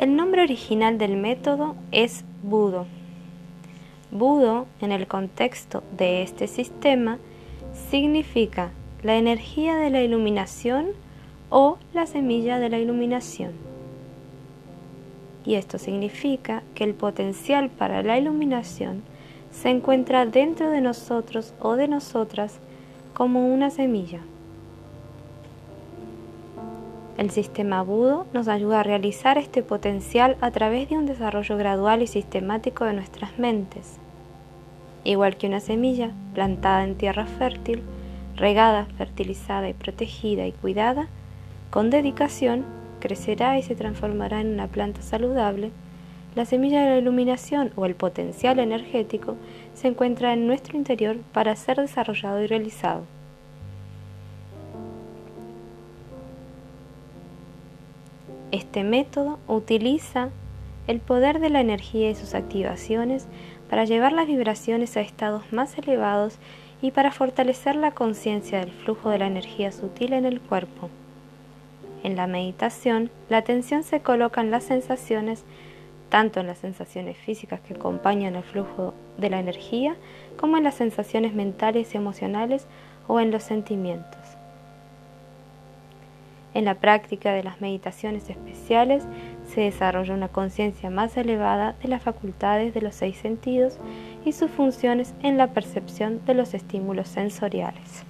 El nombre original del método es Budo. Budo, en el contexto de este sistema, significa la energía de la iluminación o la semilla de la iluminación. Y esto significa que el potencial para la iluminación se encuentra dentro de nosotros o de nosotras como una semilla. El sistema Budo nos ayuda a realizar este potencial a través de un desarrollo gradual y sistemático de nuestras mentes. Igual que una semilla plantada en tierra fértil, regada, fertilizada y protegida y cuidada, con dedicación crecerá y se transformará en una planta saludable, la semilla de la iluminación o el potencial energético se encuentra en nuestro interior para ser desarrollado y realizado. Este método utiliza el poder de la energía y sus activaciones para llevar las vibraciones a estados más elevados y para fortalecer la conciencia del flujo de la energía sutil en el cuerpo. En la meditación, la atención se coloca en las sensaciones, tanto en las sensaciones físicas que acompañan el flujo de la energía, como en las sensaciones mentales y emocionales o en los sentimientos. En la práctica de las meditaciones especiales se desarrolla una conciencia más elevada de las facultades de los seis sentidos y sus funciones en la percepción de los estímulos sensoriales.